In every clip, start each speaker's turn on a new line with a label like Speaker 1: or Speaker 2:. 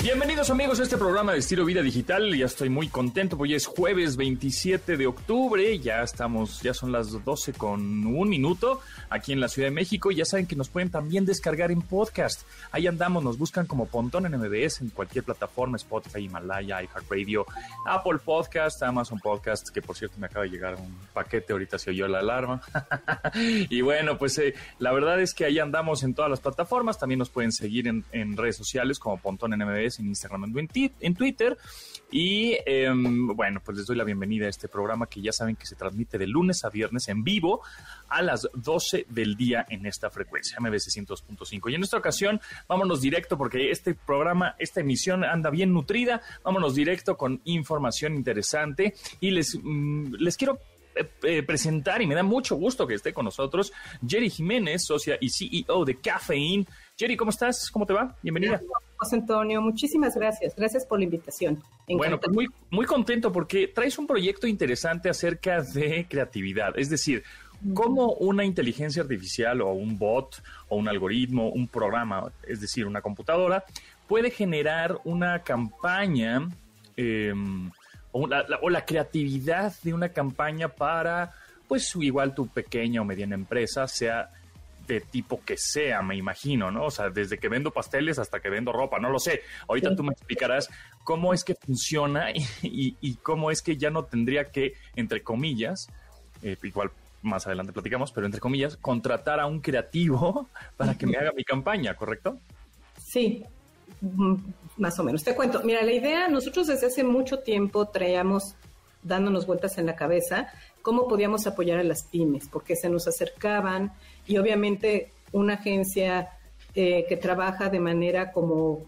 Speaker 1: Bienvenidos amigos a este programa de estilo vida digital. Ya estoy muy contento, porque es jueves 27 de octubre. Ya estamos, ya son las 12 con un minuto aquí en la Ciudad de México. Ya saben que nos pueden también descargar en podcast. Ahí andamos, nos buscan como Pontón en MBS en cualquier plataforma, Spotify, Himalaya, iHeartRadio, Apple Podcast, Amazon Podcast, que por cierto me acaba de llegar un paquete, ahorita se oyó la alarma. y bueno, pues eh, la verdad es que ahí andamos en todas las plataformas. También nos pueden seguir en, en redes sociales como Pontón en MBS en Instagram, en, en Twitter. Y em, bueno, pues les doy la bienvenida a este programa que ya saben que se transmite de lunes a viernes en vivo a las 12 del día en esta frecuencia, MBC 102.5. Y en esta ocasión, vámonos directo porque este programa, esta emisión anda bien nutrida. Vámonos directo con información interesante y les, mm, les quiero eh, eh, presentar y me da mucho gusto que esté con nosotros Jerry Jiménez, socia y CEO de Caffeine. Jerry, ¿cómo estás? ¿Cómo te va? Bienvenida.
Speaker 2: José Antonio, muchísimas gracias. Gracias por la invitación.
Speaker 1: Bueno, pues muy, muy contento porque traes un proyecto interesante acerca de creatividad. Es decir, cómo una inteligencia artificial o un bot o un algoritmo, un programa, es decir, una computadora, puede generar una campaña em, o, la, o la creatividad de una campaña para, pues igual tu pequeña o mediana empresa sea de tipo que sea, me imagino, ¿no? O sea, desde que vendo pasteles hasta que vendo ropa, no lo sé. Ahorita tú me explicarás cómo es que funciona y, cómo es que ya no tendría que, entre comillas, eh, igual más adelante platicamos, pero entre comillas, contratar a un creativo para que me haga mi campaña, ¿correcto?
Speaker 2: Sí, más o menos. Te cuento, mira, la idea, nosotros desde hace mucho tiempo traíamos dándonos vueltas en la cabeza cómo podíamos apoyar a las pymes, porque se nos acercaban y obviamente una agencia eh, que trabaja de manera como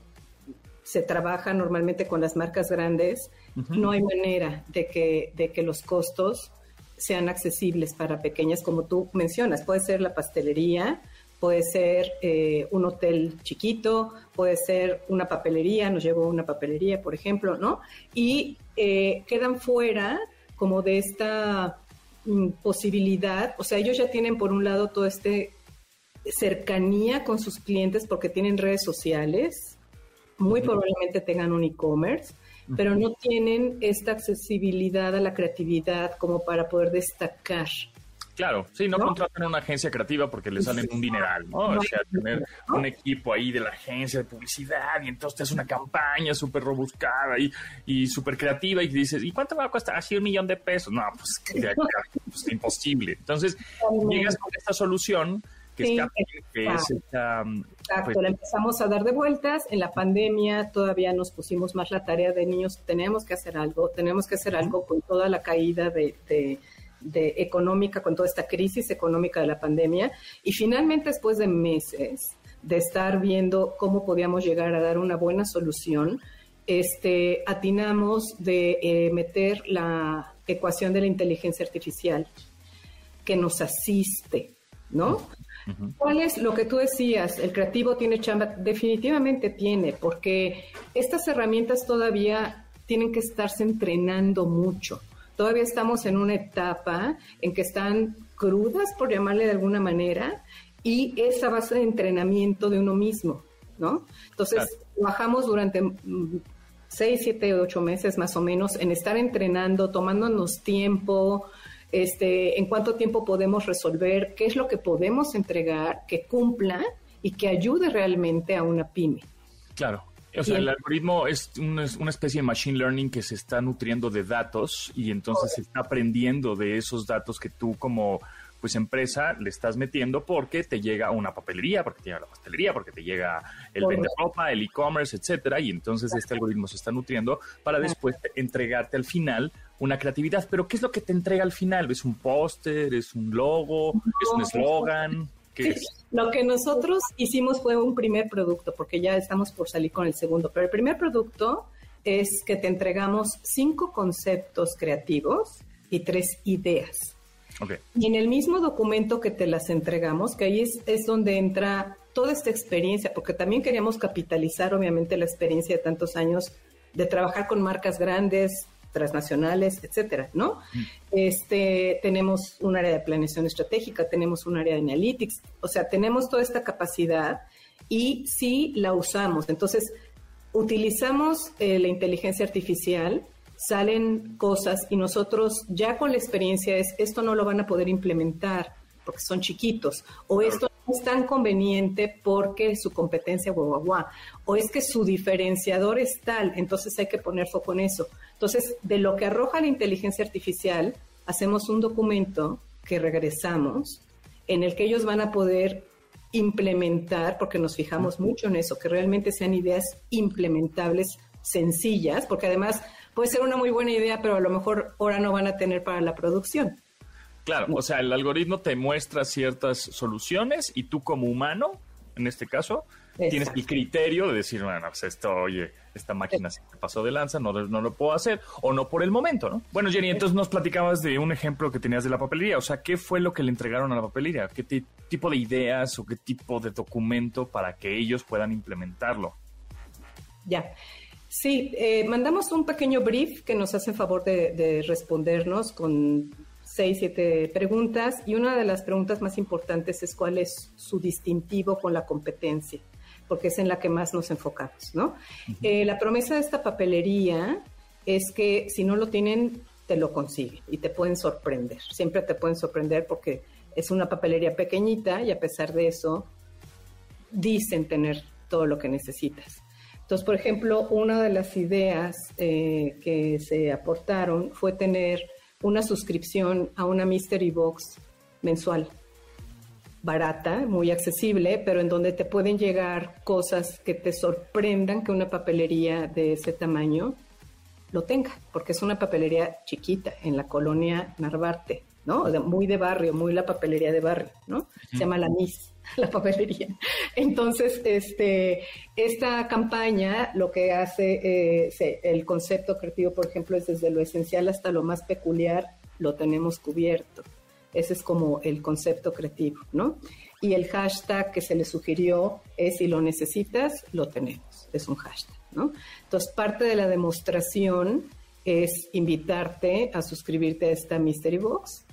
Speaker 2: se trabaja normalmente con las marcas grandes, no hay manera de que, de que los costos sean accesibles para pequeñas, como tú mencionas. Puede ser la pastelería, puede ser eh, un hotel chiquito, puede ser una papelería, nos llevó una papelería, por ejemplo, ¿no? Y eh, quedan fuera como de esta posibilidad, o sea, ellos ya tienen por un lado todo este cercanía con sus clientes porque tienen redes sociales, muy probablemente tengan un e-commerce, pero no tienen esta accesibilidad a la creatividad como para poder destacar.
Speaker 1: Claro, sí, no, contratan una agencia creativa porque le salen un dineral, ¿no? o sea, tener un equipo ahí de la agencia de publicidad y entonces te hace una campaña súper robuscada y, y súper creativa y dices, ¿y cuánto va a costar? Así un millón de pesos. No, pues, pues imposible. Entonces, llegas con esta solución que es, que es esta,
Speaker 2: Exacto, pues la empezamos a dar de vueltas. En la pandemia todavía nos pusimos más la tarea de niños, tenemos que hacer algo, tenemos que hacer algo con toda la caída de de económica con toda esta crisis económica de la pandemia y finalmente después de meses de estar viendo cómo podíamos llegar a dar una buena solución, este, atinamos de eh, meter la ecuación de la inteligencia artificial que nos asiste, ¿no? ¿Cuál es lo que tú decías? El creativo tiene chamba, definitivamente tiene, porque estas herramientas todavía tienen que estarse entrenando mucho todavía estamos en una etapa en que están crudas, por llamarle de alguna manera, y esa base de entrenamiento de uno mismo, ¿no? Entonces, trabajamos durante mm, seis, siete, ocho meses más o menos en estar entrenando, tomándonos tiempo, este, en cuánto tiempo podemos resolver, qué es lo que podemos entregar, que cumpla y que ayude realmente a una pyme.
Speaker 1: Claro. O sea, el algoritmo es una, especie de machine learning que se está nutriendo de datos y entonces se está aprendiendo de esos datos que tú como pues empresa le estás metiendo porque te llega una papelería, porque te llega la pastelería, porque te llega el vende ropa, el e-commerce, etcétera, y entonces este algoritmo se está nutriendo para después entregarte al final una creatividad. Pero ¿qué es lo que te entrega al final? ¿Es un póster? ¿Es un logo? ¿Es un eslogan?
Speaker 2: Lo que nosotros hicimos fue un primer producto, porque ya estamos por salir con el segundo, pero el primer producto es que te entregamos cinco conceptos creativos y tres ideas. Y en el mismo documento que te las entregamos, que ahí es, es donde entra toda esta experiencia, porque también queríamos capitalizar obviamente la experiencia de tantos años de trabajar con marcas grandes, transnacionales, etcétera, ¿no? Este, tenemos un área de planeación estratégica, tenemos un área de analytics, o sea, tenemos toda esta capacidad y sí la usamos. Entonces, utilizamos eh, la inteligencia artificial, salen cosas y nosotros ya con la experiencia es, esto no lo van a poder implementar porque son chiquitos, o esto no es tan conveniente porque su competencia guau, guau, guau, o es que su diferenciador es tal, entonces hay que poner foco en eso. Entonces, de lo que arroja la inteligencia artificial, hacemos un documento que regresamos en el que ellos van a poder implementar, porque nos fijamos mucho en eso, que realmente sean ideas implementables sencillas, porque además puede ser una muy buena idea, pero a lo mejor ahora no van a tener para la producción.
Speaker 1: Claro, o sea, el algoritmo te muestra ciertas soluciones y tú como humano, en este caso, tienes el criterio de decir, bueno, pues esto, oye, esta máquina se pasó de lanza, no, no lo puedo hacer, o no por el momento, ¿no? Bueno, Jenny, entonces nos platicabas de un ejemplo que tenías de la papelería, o sea, ¿qué fue lo que le entregaron a la papelería? ¿Qué tipo de ideas o qué tipo de documento para que ellos puedan implementarlo?
Speaker 2: Ya. Sí, eh, mandamos un pequeño brief que nos hace favor de respondernos con seis, siete preguntas y una de las preguntas más importantes es cuál es su distintivo con la competencia, porque es en la que más nos enfocamos, ¿no? Eh, la promesa de esta papelería es que si no lo tienen, te lo consiguen y te pueden sorprender. Siempre te pueden sorprender porque es una papelería pequeñita y a pesar de eso dicen tener todo lo que necesitas. Entonces, por ejemplo, una de las ideas eh, que se aportaron fue tener una suscripción a una Mystery Box mensual, barata, muy accesible, pero en donde te pueden llegar cosas que te sorprendan que una papelería de ese tamaño lo tenga, porque es una papelería chiquita en la colonia Narvarte, ¿no? muy de barrio, muy la papelería de barrio, ¿no? Se llama la MIS, la papelería. Entonces, este, esta campaña lo que hace, eh, el concepto creativo, por ejemplo, es desde lo esencial hasta lo más peculiar, lo tenemos cubierto. Ese es como el concepto creativo, ¿no? Y el hashtag que se le sugirió es si lo necesitas, lo tenemos. Es un hashtag, ¿no? Entonces, parte de la demostración es invitarte a suscribirte a esta Mystery Box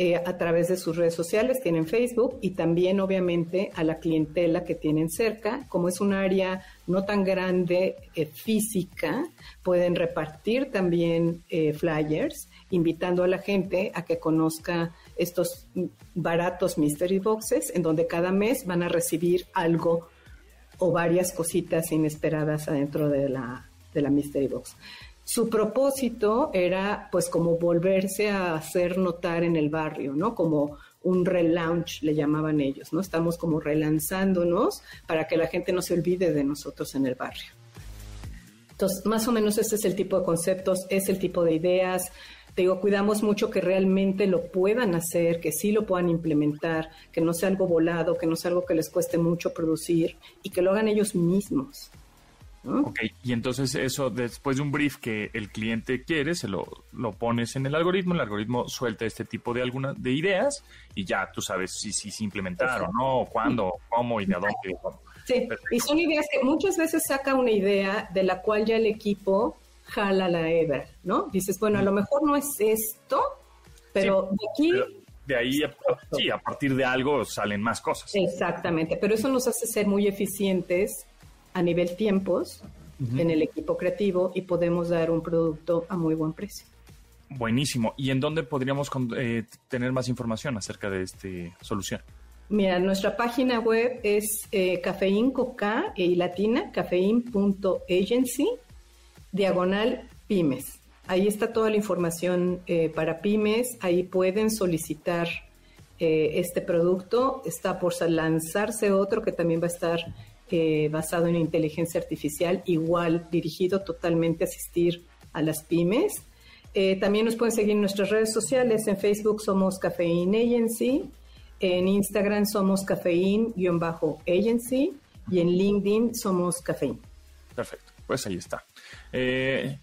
Speaker 2: eh, a través de sus redes sociales, tienen Facebook y también obviamente a la clientela que tienen cerca. Como es un área no tan grande eh, física, pueden repartir también eh, flyers, invitando a la gente a que conozca estos baratos mystery boxes, en donde cada mes van a recibir algo o varias cositas inesperadas adentro de la, de la mystery box. Su propósito era pues como volverse a hacer notar en el barrio, ¿no? Como un relaunch, le llamaban ellos, ¿no? Estamos como relanzándonos para que la gente no se olvide de nosotros en el barrio. Entonces, más o menos ese es el tipo de conceptos, es el tipo de ideas. Te digo, cuidamos mucho que realmente lo puedan hacer, que sí lo puedan implementar, que no sea algo volado, que no sea algo que les cueste mucho producir y que lo hagan ellos mismos.
Speaker 1: Ok, y entonces eso después de un brief que el cliente quiere, se lo, lo pones en el algoritmo, el algoritmo suelta este tipo de algunas de ideas y ya tú sabes si, si se implementaron, ¿no? Cuándo, cómo y de dónde.
Speaker 2: Sí, y son ideas que muchas veces saca una idea de la cual ya el equipo jala la hebra, ¿no? Dices, bueno, a lo mejor no es esto, pero de aquí...
Speaker 1: de ahí, sí, a partir de algo salen más cosas.
Speaker 2: Exactamente, pero eso nos hace ser muy eficientes a nivel tiempos en el equipo creativo y podemos dar un producto a muy buen precio.
Speaker 1: Buenísimo. ¿Y en dónde podríamos eh, tener más información acerca de esta solución?
Speaker 2: Mira, nuestra página web es eh, K y latina, cafein.agency, diagonal pymes. Ahí está toda la información eh, para pymes. Ahí pueden solicitar eh, este producto. Está por lanzarse otro que también va a estar eh, basado en inteligencia artificial, igual dirigido totalmente a asistir a las pymes. Eh, también nos pueden seguir en nuestras redes sociales. En Facebook somos Cafeín Agency, en Instagram somos Cafeín-Agency y en LinkedIn somos Cafeín.
Speaker 1: Perfecto, pues ahí está. Eh,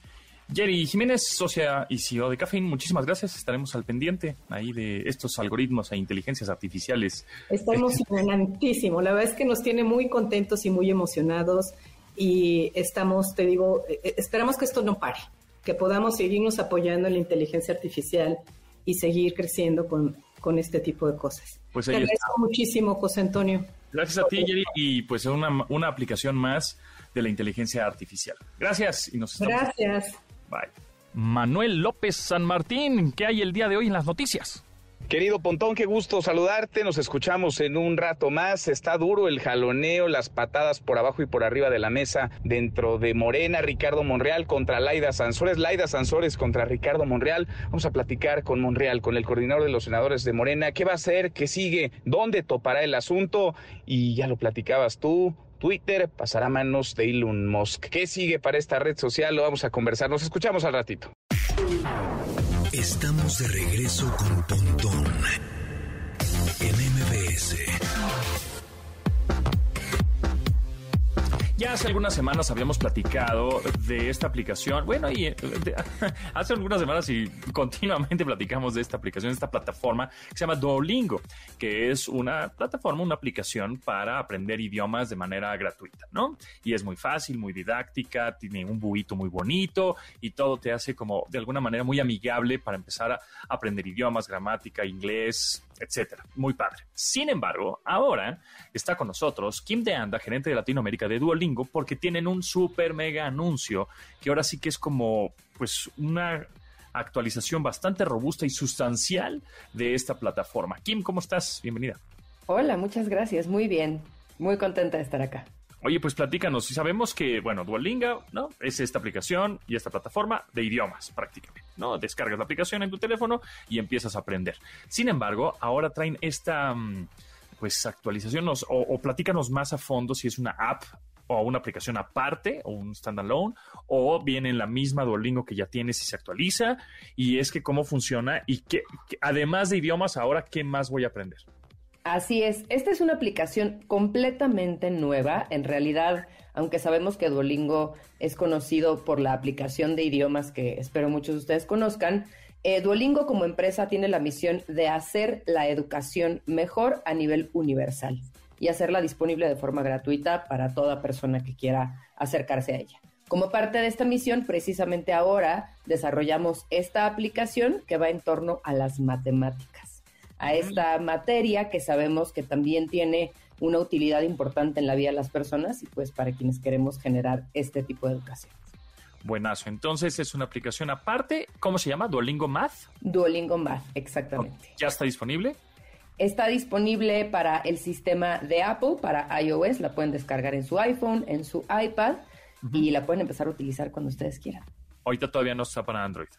Speaker 1: Jerry Jiménez, socia y CEO de Cafeín, muchísimas gracias. Estaremos al pendiente ahí de estos algoritmos e inteligencias artificiales.
Speaker 2: Está emocionantísimo. La verdad es que nos tiene muy contentos y muy emocionados y estamos, te digo, eh, esperamos que esto no pare. que podamos seguirnos apoyando en la inteligencia artificial y seguir creciendo con, con este tipo de cosas.
Speaker 1: Pues
Speaker 2: Te agradezco muchísimo, José Antonio.
Speaker 1: Gracias a ti, Jerry, y pues una, una aplicación más de la inteligencia artificial. Gracias y nos estamos.
Speaker 2: Gracias.
Speaker 1: Bye. Manuel López San Martín, ¿qué hay el día de hoy en las noticias?
Speaker 3: Querido Pontón, qué gusto saludarte. Nos escuchamos en un rato más. Está duro el jaloneo, las patadas por abajo y por arriba de la mesa dentro de Morena. Ricardo Monreal contra Laida Sansores. Laida Sansores contra Ricardo Monreal. Vamos a platicar con Monreal, con el coordinador de los senadores de Morena. ¿Qué va a hacer? ¿Qué sigue? ¿Dónde topará el asunto? Y ya lo platicabas tú. Twitter pasará a manos de Elon Musk. ¿Qué sigue para esta red social? Lo vamos a conversar. Nos escuchamos al ratito.
Speaker 4: Estamos de regreso con Pontón en MBS.
Speaker 1: Ya hace algunas semanas habíamos platicado de esta aplicación. Bueno, y eh, de- hace algunas semanas y continuamente platicamos de esta aplicación, esta plataforma que se llama Duolingo, que es una plataforma, una aplicación para aprender idiomas de manera gratuita, ¿no? Y es muy fácil, muy didáctica, tiene un buito muy bonito y todo te hace como de alguna manera muy amigable para empezar a aprender idiomas, gramática, inglés, etcétera. Muy padre. Sin embargo, ahora está con nosotros Kim de Anda, gerente de Latinoamérica de Duolingo, porque tienen un super mega anuncio que ahora sí que es como, pues, una actualización bastante robusta y sustancial de esta plataforma. Kim, ¿cómo estás? Bienvenida.
Speaker 5: Hola, muchas gracias. Muy bien. Muy contenta de estar acá.
Speaker 1: Oye, pues platícanos. Y sabemos que, bueno, Duolingo, ¿no? Es esta aplicación y esta plataforma de idiomas, prácticamente, ¿no? Descargas la aplicación en tu teléfono y empiezas a aprender. Sin embargo, ahora traen esta, mm, pues, actualización o, o platícanos más a fondo si es una app o una aplicación aparte o un standalone o viene en la misma Duolingo que ya tienes y se actualiza y es que cómo funciona y que además de idiomas ahora qué más voy a aprender.
Speaker 5: Así es, esta es una aplicación completamente nueva. En realidad, aunque sabemos que Duolingo es conocido por la aplicación de idiomas que espero muchos de ustedes conozcan, eh, Duolingo como empresa tiene la misión de hacer la educación mejor a nivel universal y hacerla disponible de forma gratuita para toda persona que quiera acercarse a ella. Como parte de esta misión, precisamente ahora desarrollamos esta aplicación que va en torno a las matemáticas, a esta materia que sabemos que también tiene una utilidad importante en la vida de las personas y pues para quienes queremos generar este tipo de educación.
Speaker 1: Buenazo. Entonces es una aplicación aparte. ¿Cómo se llama? Duolingo Math.
Speaker 5: Duolingo Math, exactamente.
Speaker 1: ¿Ya está disponible?
Speaker 5: Está disponible para el sistema de Apple, para iOS, la pueden descargar en su iPhone, en su iPad y la pueden empezar a utilizar cuando ustedes quieran.
Speaker 1: Ahorita todavía no está para Android.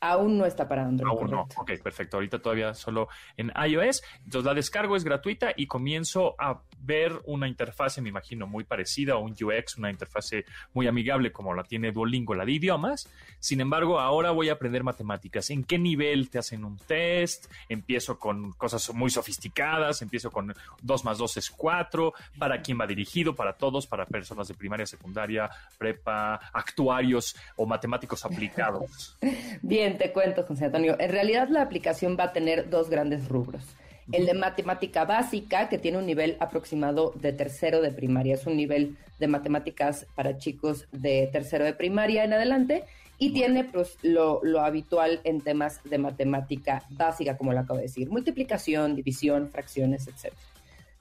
Speaker 5: Aún no está para Android.
Speaker 1: Aún no. Ok, perfecto. Ahorita todavía solo en iOS. Entonces la descargo es gratuita y comienzo a ver una interfase, me imagino, muy parecida o un UX, una interfase muy amigable como la tiene Duolingo, la de idiomas. Sin embargo, ahora voy a aprender matemáticas. ¿En qué nivel te hacen un test? Empiezo con cosas muy sofisticadas, empiezo con 2 más 2 es 4. ¿Para quién va dirigido? Para todos, para personas de primaria, secundaria, prepa, actuarios o matemáticos aplicados.
Speaker 5: Bien, te cuento, José Antonio. En realidad la aplicación va a tener dos grandes rubros. El de matemática básica, que tiene un nivel aproximado de tercero de primaria. Es un nivel de matemáticas para chicos de tercero de primaria en adelante. Y tiene pues, lo, lo habitual en temas de matemática básica, como lo acabo de decir. Multiplicación, división, fracciones, etc.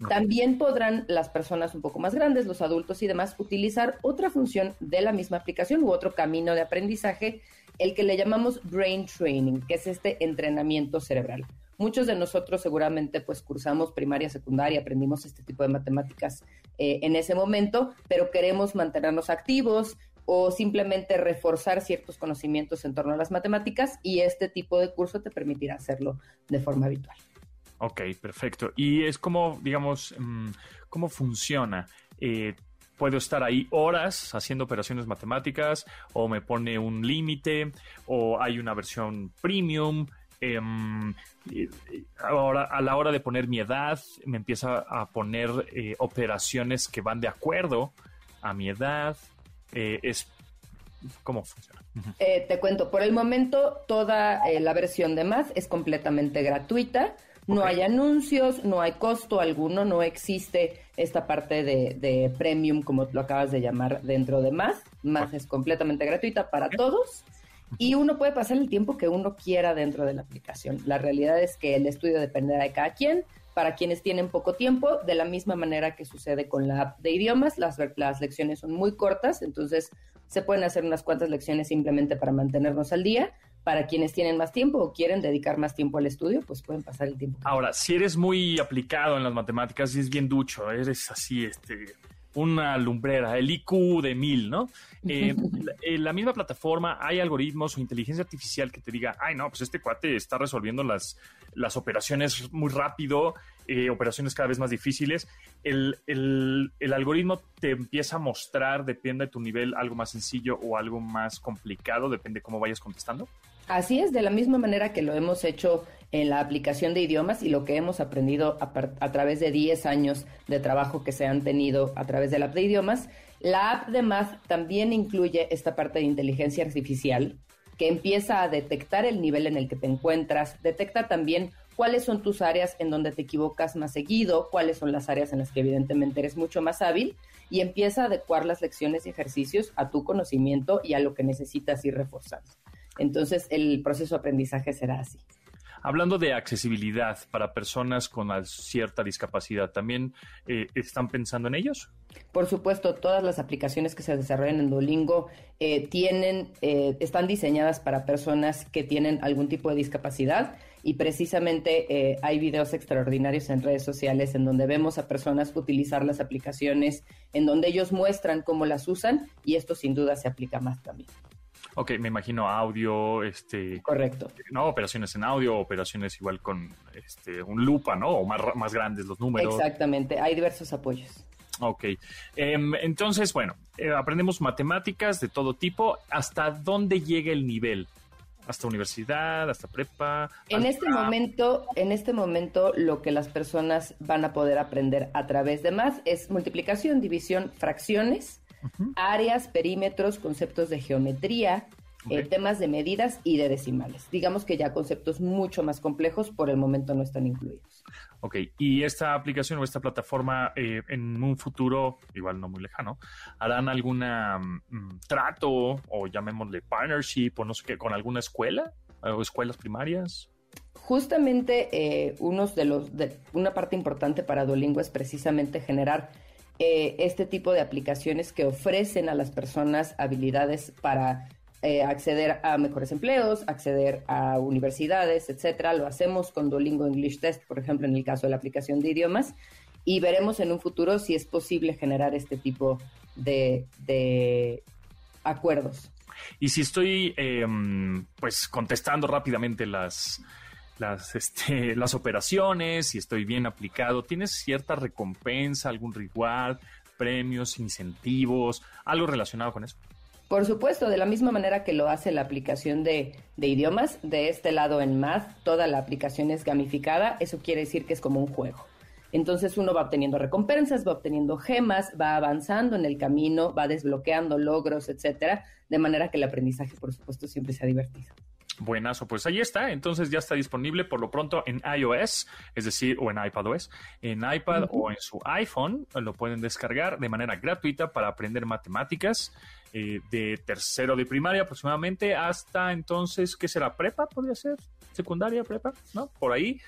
Speaker 5: También podrán las personas un poco más grandes, los adultos y demás, utilizar otra función de la misma aplicación u otro camino de aprendizaje, el que le llamamos brain training, que es este entrenamiento cerebral. Muchos de nosotros seguramente pues cursamos primaria, secundaria, aprendimos este tipo de matemáticas eh, en ese momento, pero queremos mantenernos activos o simplemente reforzar ciertos conocimientos en torno a las matemáticas y este tipo de curso te permitirá hacerlo de forma habitual.
Speaker 1: Ok, perfecto. Y es como, digamos, mm, ¿cómo funciona? Eh, ¿Puedo estar ahí horas haciendo operaciones matemáticas o me pone un límite o hay una versión premium? Eh, ahora, a la hora de poner mi edad, me empieza a poner eh, operaciones que van de acuerdo a mi edad. Eh, es ¿Cómo funciona?
Speaker 5: Eh, te cuento, por el momento toda eh, la versión de Math es completamente gratuita. No hay anuncios, no hay costo alguno, no existe esta parte de, de premium, como lo acabas de llamar, dentro de Math. Math es completamente gratuita para
Speaker 1: Ok.
Speaker 5: todos. Y uno puede pasar el tiempo que uno quiera dentro de la aplicación. La realidad es que el estudio dependerá de cada quien. Para quienes tienen poco tiempo, de la misma manera que sucede con la app de idiomas, las, las lecciones son muy cortas, entonces se pueden hacer unas cuantas lecciones simplemente para mantenernos al día. Para quienes tienen más tiempo o quieren dedicar más tiempo al estudio, pues pueden pasar el tiempo.
Speaker 1: Ahora, si eres muy aplicado en las matemáticas y es bien ducho, eres así, este, una lumbrera, el IQ de mil, ¿no? Eh, en la misma plataforma hay algoritmos o inteligencia artificial que te diga, ay, no, pues este cuate está resolviendo las, las operaciones muy rápido, eh, operaciones cada vez más difíciles. El, el, el, algoritmo te empieza a mostrar, depende de tu nivel, algo más sencillo o algo más complicado, depende de cómo vayas contestando.
Speaker 5: Así es, de la misma manera que lo hemos hecho en la aplicación de idiomas y lo que hemos aprendido a, través de 10 años de trabajo que se han tenido a través de la app de idiomas, la app de Math también incluye esta parte de inteligencia artificial que empieza a detectar el nivel en el que te encuentras, detecta también cuáles son tus áreas en donde te equivocas más seguido, cuáles son las áreas en las que evidentemente eres mucho más hábil y empieza a adecuar las lecciones y ejercicios a tu conocimiento y a lo que necesitas ir reforzando. Entonces, el proceso de aprendizaje será así.
Speaker 1: Hablando de accesibilidad para personas con cierta discapacidad, ¿también eh, están pensando en ellos?
Speaker 5: Por supuesto, todas las aplicaciones que se desarrollan en Duolingo eh, tienen, eh, están diseñadas para personas que tienen algún tipo de discapacidad y precisamente hay videos extraordinarios en redes sociales en donde vemos a personas utilizar las aplicaciones, en donde ellos muestran cómo las usan y esto sin duda se aplica más también.
Speaker 1: Ok, me imagino audio, este...
Speaker 5: Correcto.
Speaker 1: No, operaciones en audio, operaciones igual con este, un lupa, ¿no? O más, más grandes los números.
Speaker 5: Exactamente, hay diversos apoyos.
Speaker 1: Ok, em, entonces, bueno, eh, aprendemos matemáticas de todo tipo. ¿Hasta dónde llega el nivel? hasta universidad, hasta prepa.
Speaker 5: En este momento, en este momento, lo que las personas van a poder aprender a través de más es multiplicación, división, fracciones, áreas, perímetros, conceptos de geometría, eh, temas de medidas y de decimales. Digamos que ya conceptos mucho más complejos por el momento no están incluidos.
Speaker 1: Ok, y esta aplicación o esta plataforma eh, en un futuro, igual no muy lejano, harán algún mm, trato o llamémosle partnership o no sé qué, con alguna escuela o escuelas primarias?
Speaker 5: Justamente eh, unos de los, de, una parte importante para Duolingo es precisamente generar eh, este tipo de aplicaciones que ofrecen a las personas habilidades para eh, acceder a mejores empleos, acceder a universidades, etcétera. Lo hacemos con Duolingo English Test, por ejemplo, en el caso de la aplicación de idiomas, y veremos en un futuro si es posible generar este tipo de, acuerdos.
Speaker 1: Y si estoy, em, pues, contestando rápidamente las, las, este, las operaciones, si estoy bien aplicado, ¿tienes cierta recompensa, algún reward, premios, incentivos, algo relacionado con eso?
Speaker 5: Por supuesto, de la misma manera que lo hace la aplicación de, de, idiomas, de este lado en Math, toda la aplicación es gamificada, eso quiere decir que es como un juego. Entonces uno va obteniendo recompensas, va obteniendo gemas, va avanzando en el camino, va desbloqueando logros, etcétera, de manera que el aprendizaje, por supuesto, siempre sea divertido.
Speaker 1: Buenazo, pues ahí está. Entonces ya está disponible por lo pronto en iOS, es decir, o en iPadOS, en iPad o en su iPhone. Lo pueden descargar de manera gratuita para aprender matemáticas eh, de tercero de primaria aproximadamente hasta entonces, ¿qué será? ¿Prepa? ¿Podría ser? secundaria, prepa, ¿no? Por ahí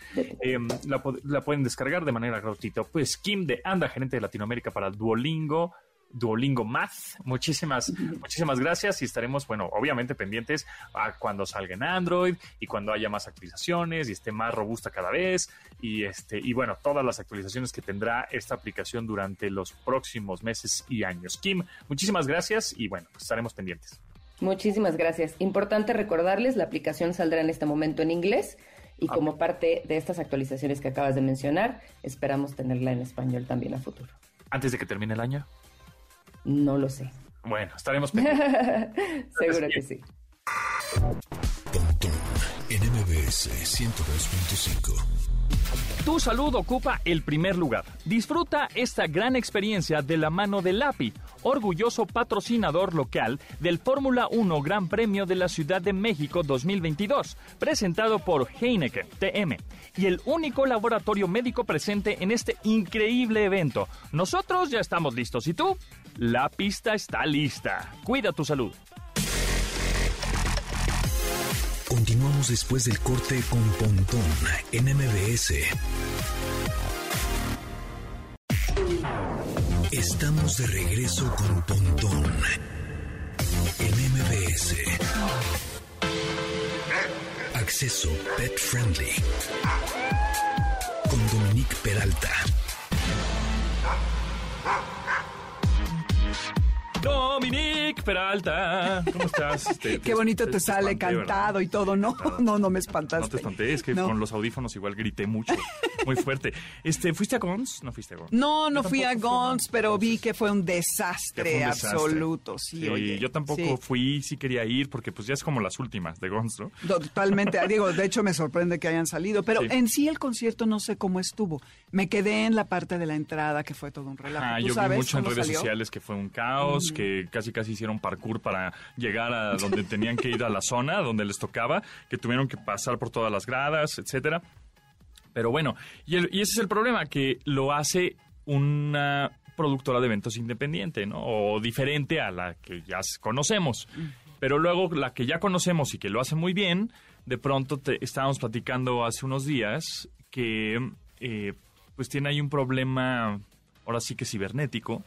Speaker 1: em, la, la, pueden descargar de manera gratuita. Pues Kim de Anda, gerente de Latinoamérica para Duolingo, Duolingo Math. Muchísimas, muchísimas gracias y estaremos, bueno, obviamente pendientes a cuando salga en Android y cuando haya más actualizaciones y esté más robusta cada vez y este y bueno, todas las actualizaciones que tendrá esta aplicación durante los próximos meses y años. Kim, muchísimas gracias y bueno, pues estaremos pendientes.
Speaker 5: Muchísimas gracias. Importante recordarles, la aplicación saldrá en este momento en inglés y como parte de estas actualizaciones que acabas de mencionar, esperamos tenerla en español también a futuro.
Speaker 1: Antes de que termine el año.
Speaker 5: No lo sé.
Speaker 1: Bueno, estaremos
Speaker 5: pendientes. Seguro que sí.
Speaker 4: NMBS 102.5
Speaker 1: tu salud ocupa el primer lugar. Disfruta esta gran experiencia de la mano de LAPI, orgulloso patrocinador local del Fórmula 1 Gran Premio de la Ciudad de México 2022, presentado por Heineken TM, y el único laboratorio médico presente en este increíble evento. Nosotros ya estamos listos, ¿y tú? La pista está lista. Cuida tu salud.
Speaker 4: Continuamos después del corte con Pontón en MBS. Estamos de regreso con Pontón en MBS. Acceso Pet Friendly con Dominique Peralta.
Speaker 1: Thank you Dominique Peralta, ¿cómo estás? Te-
Speaker 6: Qué bonito te, sale
Speaker 1: espanté,
Speaker 6: cantado
Speaker 1: ¿verdad?
Speaker 6: y todo, ¿no? No, no me espantaste.
Speaker 1: No te espanté, es que
Speaker 6: No.
Speaker 1: con los audífonos igual grité mucho, muy fuerte. Este, ¿fuiste a Gons? No fuiste a Gons.
Speaker 6: No, no fui a Gons, pero vi que fue un desastre,
Speaker 1: Que fue un desastre.
Speaker 6: absoluto. Sí,
Speaker 1: Sí,
Speaker 6: oye,
Speaker 1: yo tampoco
Speaker 6: sí.
Speaker 1: fui, sí quería ir, porque pues ya es como las últimas de Gons, ¿no?
Speaker 6: Totalmente, digo, de hecho me sorprende que hayan salido, pero
Speaker 1: Sí.
Speaker 6: en sí el concierto no sé cómo estuvo. Me quedé en la parte de la entrada que fue todo un relajo.
Speaker 1: Ah,
Speaker 6: ¿Tú
Speaker 1: yo
Speaker 6: sabes
Speaker 1: vi mucho en redes
Speaker 6: salió?
Speaker 1: sociales que fue un caos, que casi casi hicieron parkour para llegar a donde tenían que ir a la zona donde les tocaba, que tuvieron que pasar por todas las gradas, etcétera. Pero bueno, y, el- y ese es el problema, que lo hace una productora de eventos independiente, ¿no? O diferente a la que ya conocemos. Pero luego la que ya conocemos y que lo hace muy bien, de pronto te, estábamos platicando hace unos días que eh, pues tiene ahí un problema, ahora sí que cibernético,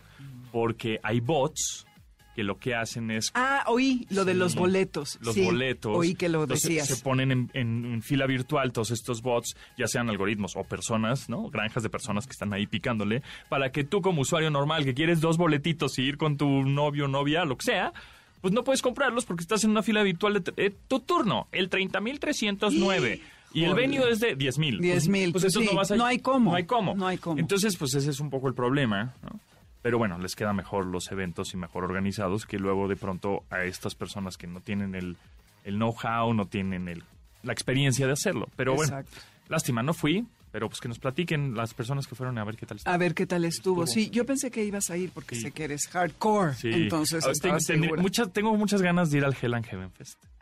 Speaker 1: porque hay bots que lo que hacen es
Speaker 6: Ah, oí lo de los boletos.
Speaker 1: los
Speaker 6: sí,
Speaker 1: boletos.
Speaker 6: Oí que lo
Speaker 1: Entonces,
Speaker 6: decías.
Speaker 1: Se ponen en, en- en fila virtual todos estos bots, ya sean algoritmos o personas, ¿no? Granjas de personas que están ahí picándole, para que tú como usuario normal que quieres dos boletitos y ir con tu novio, novia, lo que sea, pues no puedes comprarlos porque estás en una fila virtual de eh, tu turno, el 30.309. Y el venue es de 10.000.
Speaker 6: 10,000,
Speaker 1: Pues,
Speaker 6: pues
Speaker 1: entonces
Speaker 6: sí,
Speaker 1: no vas a-
Speaker 6: no hay cómo.
Speaker 1: No hay cómo.
Speaker 6: No hay cómo.
Speaker 1: Entonces, pues ese es un poco el problema, ¿no? Pero bueno, les queda mejor los eventos y mejor organizados que luego de pronto a estas personas que no tienen el, el know-how, no tienen el, la experiencia de hacerlo. Pero bueno, lástima, no fui, pero pues que nos platiquen las personas que fueron a ver qué tal.
Speaker 6: A ver qué tal estuvo.
Speaker 1: Estuvo.
Speaker 6: Sí, yo pensé que ibas a ir porque
Speaker 1: Sí.
Speaker 6: sé que eres hardcore.
Speaker 1: Sí.
Speaker 6: Entonces, estaba
Speaker 1: ten- ten-
Speaker 6: segura.
Speaker 1: muchas- tengo muchas ganas de ir al Hell and Heaven Fest. Porque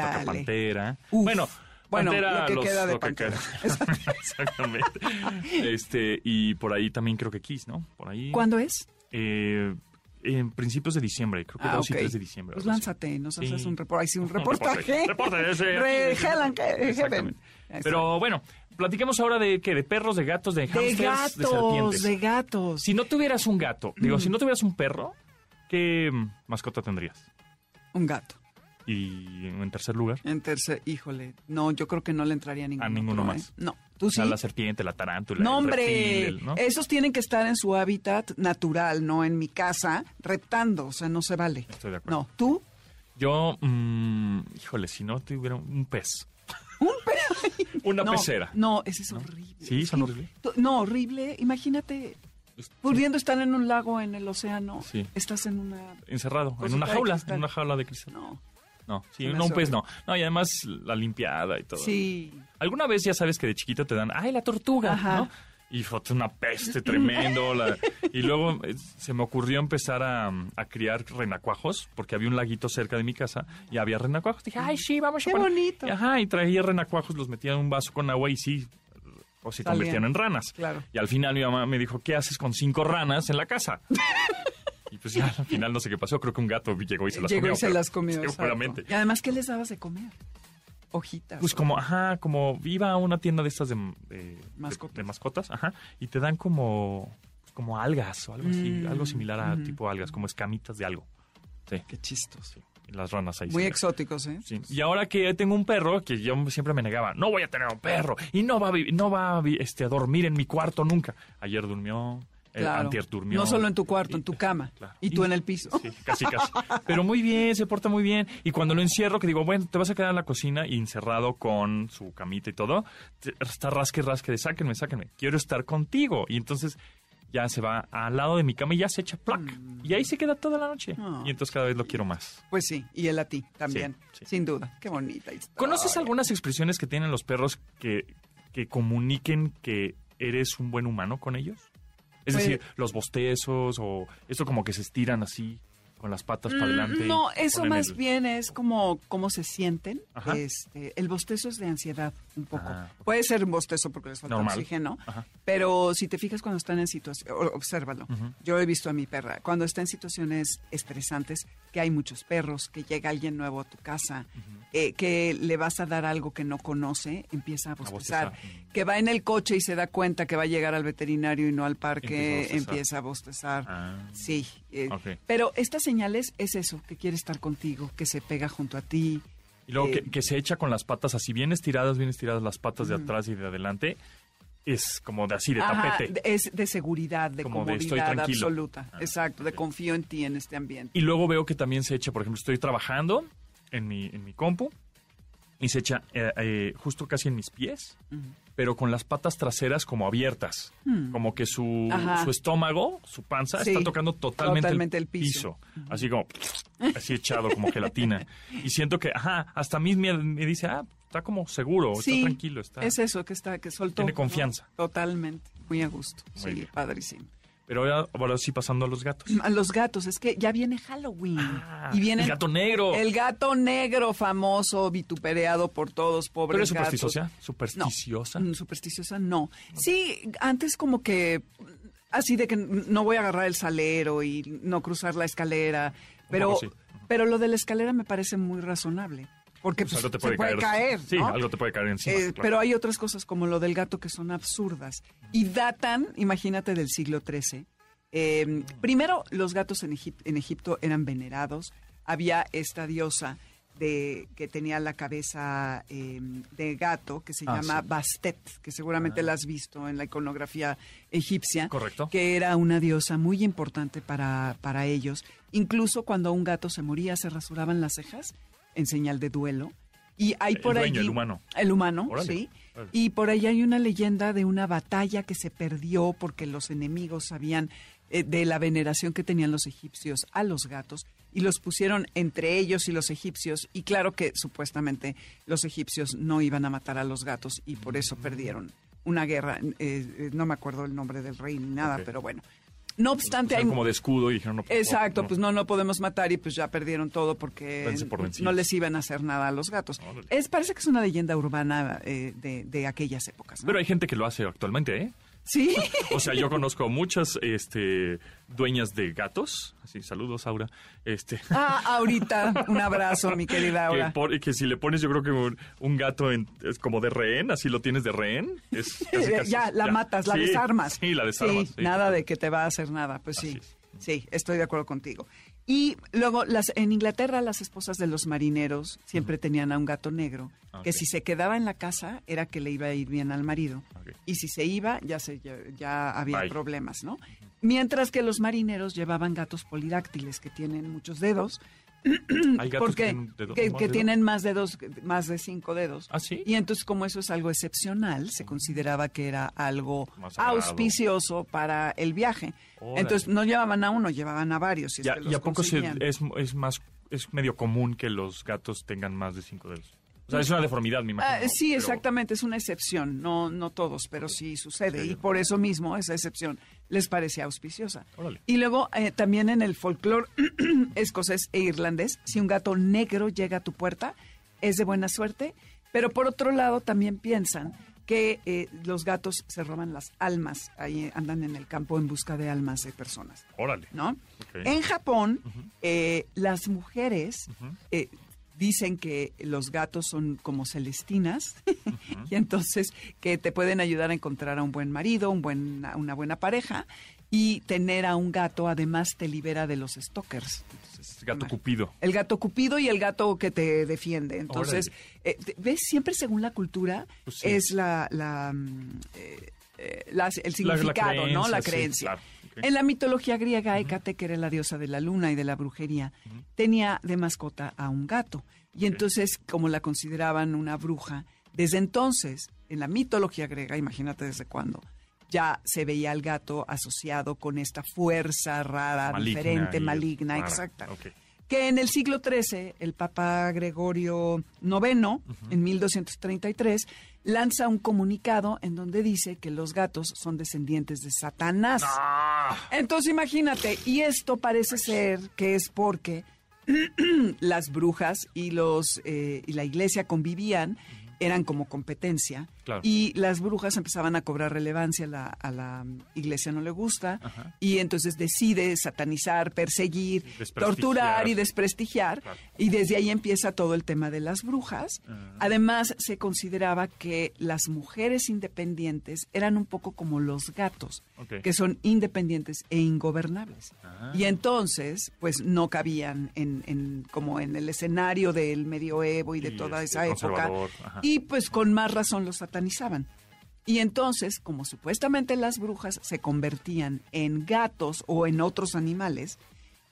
Speaker 6: Ándale.
Speaker 1: Pantera.
Speaker 6: Uf.
Speaker 1: Bueno,
Speaker 6: Bueno,
Speaker 1: Pantera,
Speaker 6: lo que
Speaker 1: los-
Speaker 6: queda de
Speaker 1: lo que
Speaker 6: Pantera.
Speaker 1: queda. Exactamente. Este, y por ahí también creo que Kiss, ¿no? Por ahí.
Speaker 6: ¿Cuándo es?
Speaker 1: Eh, en principios de diciembre, creo que
Speaker 6: Ah,
Speaker 1: 2
Speaker 6: ok.
Speaker 1: y 3 de diciembre.
Speaker 6: Pues lánzate, nos
Speaker 1: Sí.
Speaker 6: haces un reportaje. sí, un
Speaker 1: Un
Speaker 6: reportaje.
Speaker 1: Reporte, ese.
Speaker 6: Re- Hell and Heaven.
Speaker 1: Exactamente.
Speaker 6: Exacto.
Speaker 1: Pero bueno, platiquemos ahora de qué, de perros, de gatos, de hamsters, de,
Speaker 6: gatos,
Speaker 1: serpientes.
Speaker 6: de gatos.
Speaker 1: Si no tuvieras un gato, digo,
Speaker 6: Mm.
Speaker 1: si no tuvieras un perro, ¿qué mm, mascota tendrías?
Speaker 6: Un gato.
Speaker 1: Y en tercer lugar,
Speaker 6: En tercer, híjole. No, yo creo que no le entraría a ninguno.
Speaker 1: A ninguno
Speaker 6: otro,
Speaker 1: más.
Speaker 6: ¿eh? No. ¿Tú
Speaker 1: o
Speaker 6: sí?
Speaker 1: sea, la serpiente, la tarántula,
Speaker 6: No,
Speaker 1: el
Speaker 6: hombre,
Speaker 1: reptil, el- ¿no?
Speaker 6: esos tienen que estar en su hábitat natural, no en mi casa, reptando, o sea, no se vale.
Speaker 1: Estoy de acuerdo.
Speaker 6: No, tú,
Speaker 1: Yo, mm, híjole, si no tuviera un pez. Una
Speaker 6: no,
Speaker 1: pecera.
Speaker 6: No, ese es horrible.
Speaker 1: Sí,
Speaker 6: Es
Speaker 1: son horribles.
Speaker 6: No, horrible. Imagínate,
Speaker 1: Es-
Speaker 6: pudiendo estar en un lago en el océano,
Speaker 1: Sí.
Speaker 6: estás en una...
Speaker 1: Encerrado, en una jaula, en una jaula de cristal.
Speaker 6: No,
Speaker 1: No, sí, no, un pez no. No, y además la limpiada y todo.
Speaker 6: sí.
Speaker 1: Alguna vez ya sabes que de chiquito te dan, ay, la tortuga,
Speaker 6: Ajá.
Speaker 1: ¿no? Y fue una peste tremendo. la- Y luego eh, se me ocurrió empezar a, a criar renacuajos, porque había un laguito cerca de mi casa y había renacuajos. Dije, ay, sí, vamos
Speaker 6: Qué
Speaker 1: a poner-".
Speaker 6: bonito.
Speaker 1: Y, ajá, y traía renacuajos, los metía en un vaso con agua y sí, o se
Speaker 6: Salían.
Speaker 1: convertían en ranas.
Speaker 6: Claro.
Speaker 1: Y al final mi mamá me dijo, ¿qué haces con cinco ranas en la casa? Y pues ya al final no sé qué pasó, creo que un gato llegó y se las
Speaker 6: Llegó
Speaker 1: comió.
Speaker 6: y se las comió.
Speaker 1: Seguramente.
Speaker 6: Y además, ¿qué les dabas de comer? Hojitas.
Speaker 1: Pues como, ajá, como iba a una tienda de estas de, de-
Speaker 6: Mascotas.
Speaker 1: de- de mascotas, ajá, y te dan como, pues, como algas o algo así,
Speaker 6: Mm,
Speaker 1: algo similar a tipo algas, como escamitas de algo. Sí,
Speaker 6: Qué chistos.
Speaker 1: y las ranas ahí.
Speaker 6: Muy
Speaker 1: sí.
Speaker 6: exóticos, ¿eh?
Speaker 1: Sí. Y ahora que tengo un perro, que yo siempre me negaba, no voy a tener un perro y no va a, no va a, este, a dormir en mi cuarto nunca. Ayer durmió,
Speaker 6: Claro.
Speaker 1: durmió.
Speaker 6: No solo en tu cuarto, en tu cama.
Speaker 1: Claro.
Speaker 6: Y tú en el piso.
Speaker 1: Sí, casi, casi. Pero muy bien, se porta muy bien. Y cuando lo encierro, que digo, bueno, te vas a quedar en la cocina y encerrado con su camita y todo, está rasque, rasque de sáquenme, sáquenme. Quiero estar contigo. Y entonces ya se va al lado de mi cama y ya se echa plac. Y ahí se queda toda la noche. Y entonces cada vez lo quiero más.
Speaker 6: Pues sí, y él a ti también,
Speaker 1: Sí, sí.
Speaker 6: sin duda. Qué bonita historia.
Speaker 1: ¿Conoces algunas expresiones que tienen los perros que, que comuniquen que eres un buen humano con ellos? Es
Speaker 6: Pues-
Speaker 1: decir, los bostezos o esto como que se estiran así. Con las patas para adelante.
Speaker 6: Mm, No,
Speaker 1: y
Speaker 6: eso más
Speaker 1: el-
Speaker 6: bien es como cómo se sienten.
Speaker 1: Ajá.
Speaker 6: Este, el bostezo es de ansiedad, un poco.
Speaker 1: Ah.
Speaker 6: Puede ser un bostezo porque les falta
Speaker 1: Normal.
Speaker 6: oxígeno,
Speaker 1: Ajá.
Speaker 6: pero si te fijas cuando están en situaciones, obsérvalo.
Speaker 1: Ujú.
Speaker 6: Yo he visto a mi perra, cuando está en situaciones estresantes, que hay muchos perros, que llega alguien nuevo a tu casa, eh, que le vas a dar algo que no conoce, empieza a bostezar.
Speaker 1: bostezar.
Speaker 6: Que va en el coche y se da cuenta que va a llegar al veterinario y no al parque,
Speaker 1: Empieza a bostezar.
Speaker 6: empieza a bostezar.
Speaker 1: Ah.
Speaker 6: Sí, eh, pero estas señales es eso, que quiere estar contigo, que se pega junto a ti.
Speaker 1: Y luego
Speaker 6: Eh,
Speaker 1: que, que se echa con las patas así bien estiradas, bien estiradas las patas de atrás y de adelante. Es como de así, de
Speaker 6: Ajá,
Speaker 1: tapete.
Speaker 6: de- es de seguridad, de
Speaker 1: Como de estoy
Speaker 6: comodidad
Speaker 1: tranquilo.
Speaker 6: absoluta.
Speaker 1: Ah,
Speaker 6: Exacto, de
Speaker 1: ok.
Speaker 6: confío en ti en este ambiente.
Speaker 1: Y luego veo que también se echa, por ejemplo, estoy trabajando en mi, en mi compu y se echa eh, eh, justo casi en mis pies,
Speaker 6: Ujú.
Speaker 1: Pero con las patas traseras como abiertas.
Speaker 6: Hmm.
Speaker 1: Como que su, su estómago, su panza,
Speaker 6: Sí,
Speaker 1: está tocando totalmente,
Speaker 6: totalmente el piso.
Speaker 1: Así como, así echado, como gelatina. Y siento que, ajá, hasta a mí me, me dice, ah, está como seguro,
Speaker 6: Sí,
Speaker 1: está tranquilo. Está.
Speaker 6: es eso que está, que soltó.
Speaker 1: Tiene
Speaker 6: ¿no?
Speaker 1: confianza.
Speaker 6: Totalmente, muy a gusto.
Speaker 1: Muy
Speaker 6: sí,
Speaker 1: bien.
Speaker 6: padrísimo.
Speaker 1: Pero ahora, ahora sí pasando a los gatos.
Speaker 6: A los gatos, es que ya viene Halloween.
Speaker 1: Ah,
Speaker 6: y viene
Speaker 1: el gato negro.
Speaker 6: El gato negro famoso, vitupereado por todos, pobres
Speaker 1: ¿Pero es
Speaker 6: gatos.
Speaker 1: supersticiosa? ¿Supersticiosa?
Speaker 6: No, mm, supersticiosa no. Sí, antes como que así de que no voy a agarrar el salero y no cruzar la escalera, pero
Speaker 1: sí.
Speaker 6: pero lo de la escalera me parece muy razonable. Porque
Speaker 1: Pues
Speaker 6: pues,
Speaker 1: algo te
Speaker 6: se
Speaker 1: puede, caer. Sí,
Speaker 6: ¿no?
Speaker 1: algo te puede caer encima.
Speaker 6: Eh,
Speaker 1: claro.
Speaker 6: Pero hay otras cosas como lo del gato que son absurdas y datan, imagínate, del siglo XIII. Eh, primero, los gatos en, Egip- en Egipto eran venerados. Había esta diosa de, que tenía la cabeza eh, de gato que se
Speaker 1: Ah,
Speaker 6: llama
Speaker 1: sí.
Speaker 6: Bastet, que seguramente la has visto en la iconografía egipcia.
Speaker 1: Correcto.
Speaker 6: Que era una diosa muy importante para, para ellos. Incluso cuando un gato se moría, se rasuraban las cejas en señal de duelo. Y hay
Speaker 1: El
Speaker 6: por
Speaker 1: dueño,
Speaker 6: allí-
Speaker 1: el humano.
Speaker 6: El humano,
Speaker 1: Órale,
Speaker 6: sí.
Speaker 1: órale.
Speaker 6: Y por ahí hay una leyenda de una batalla que se perdió porque los enemigos sabían eh, de la veneración que tenían los egipcios a los gatos y los pusieron entre ellos y los egipcios. Y claro que supuestamente los egipcios no iban a matar a los gatos y por eso perdieron una guerra. eh, eh, no me acuerdo el nombre del rey ni nada, pero bueno. No obstante, hay
Speaker 1: como de escudo y dijeron, no, pues,
Speaker 6: Exacto,
Speaker 1: no.
Speaker 6: pues no, no podemos matar y pues ya perdieron todo porque
Speaker 1: por vencidos.
Speaker 6: no les iban a hacer nada a los gatos.
Speaker 1: Órale.
Speaker 6: Es, parece que es una leyenda urbana eh, de, de aquellas épocas. ¿no?
Speaker 1: Pero hay gente que lo hace actualmente, ¿eh?
Speaker 6: Sí,
Speaker 1: O sea, yo conozco muchas este, dueñas de gatos. Así, saludos, Aura. Este,
Speaker 6: ah, ahorita un abrazo, mi querida
Speaker 1: que,
Speaker 6: Aura.
Speaker 1: por- que si le pones, yo creo que un, un gato en- es como de rehén, así lo tienes de rehén. Es casi, casi-
Speaker 6: ya, la matas, la
Speaker 1: Sí,
Speaker 6: desarmas.
Speaker 1: Sí, la desarmas.
Speaker 6: Sí,
Speaker 1: sí.
Speaker 6: nada de que te va a hacer nada, pues sí. Sí, estoy de acuerdo contigo. Y luego, las, en Inglaterra, las esposas de los marineros siempre tenían a un gato negro,
Speaker 1: Ah,
Speaker 6: que si se quedaba en la casa era que le iba a ir bien al marido. Y si se iba, ya, se, ya, ya había
Speaker 1: Bye.
Speaker 6: problemas, ¿no? Mientras que los marineros llevaban gatos polidáctiles, que tienen muchos dedos,
Speaker 1: Hay gatos
Speaker 6: porque
Speaker 1: que tienen dedos-
Speaker 6: que,
Speaker 1: más
Speaker 6: que tienen más dedos, más de cinco dedos.
Speaker 1: ¿Ah, sí?
Speaker 6: Y entonces, como eso es algo excepcional, se consideraba que era algo auspicioso para el viaje.
Speaker 1: Órale.
Speaker 6: Entonces, no llevaban a uno, llevaban a varios. si es
Speaker 1: Ya-
Speaker 6: que
Speaker 1: ¿Y a poco se- es, es más, es medio común que los gatos tengan más de cinco dedos? O sea, es una deformidad, me imagino.
Speaker 6: Ah, sí,
Speaker 1: pero-
Speaker 6: exactamente, es una excepción, no, no todos, pero sí sucede.
Speaker 1: Sí.
Speaker 6: Y por eso mismo esa excepción les parece auspiciosa.
Speaker 1: Órale.
Speaker 6: Y luego eh, también en el folclore escocés e irlandés, si un gato negro llega a tu puerta, es de buena suerte. Pero por otro lado también piensan que eh, los gatos se roban las almas, ahí andan en el campo en busca de almas de personas.
Speaker 1: Órale.
Speaker 6: ¿no? En Japón, eh, las mujeres dicen que los gatos son como celestinas y entonces que te pueden ayudar a encontrar a un buen marido, un buen, una buena pareja y tener a un gato además te libera de los stalkers.
Speaker 1: Es gato cupido.
Speaker 6: El gato cupido y el gato que te defiende. Entonces, eh, ¿ves? Siempre según la cultura
Speaker 1: Pues sí.
Speaker 6: es la, la, mm, eh, eh, la- el significado, ¿no? La
Speaker 1: creencia, sí,
Speaker 6: creencia.
Speaker 1: claro. Ok.
Speaker 6: En la mitología griega, Hécate, que era la diosa de la luna y de la brujería, tenía de mascota a un gato. Y entonces, como la consideraban una bruja, desde entonces, en la mitología griega, imagínate desde cuándo, ya se veía al gato asociado con esta fuerza rara,
Speaker 1: Maligna
Speaker 6: diferente, maligna, exacta. Que en el siglo XIII el Papa Gregorio IX, en 1233, lanza un comunicado en donde dice que los gatos son descendientes de Satanás. Entonces imagínate, y esto parece ser que es porque las brujas y los eh, y la iglesia convivían eran como competencia
Speaker 1: Claro.
Speaker 6: y las brujas empezaban a cobrar relevancia, a la, a la iglesia no le gusta
Speaker 1: Ajá.
Speaker 6: y entonces decide satanizar, perseguir, torturar y desprestigiar
Speaker 1: Claro.
Speaker 6: y desde ahí empieza todo el tema de las brujas.
Speaker 1: Ah.
Speaker 6: Además se consideraba que las mujeres independientes eran un poco como los gatos, que son independientes e ingobernables.
Speaker 1: Ah.
Speaker 6: Y entonces, pues no cabían en, en- como en el escenario del medioevo y de
Speaker 1: Y,
Speaker 6: toda
Speaker 1: este,
Speaker 6: esa época.
Speaker 1: ajá.
Speaker 6: Y pues con más razón los satanizaban. Y entonces, como supuestamente las brujas se convertían en gatos o en otros animales,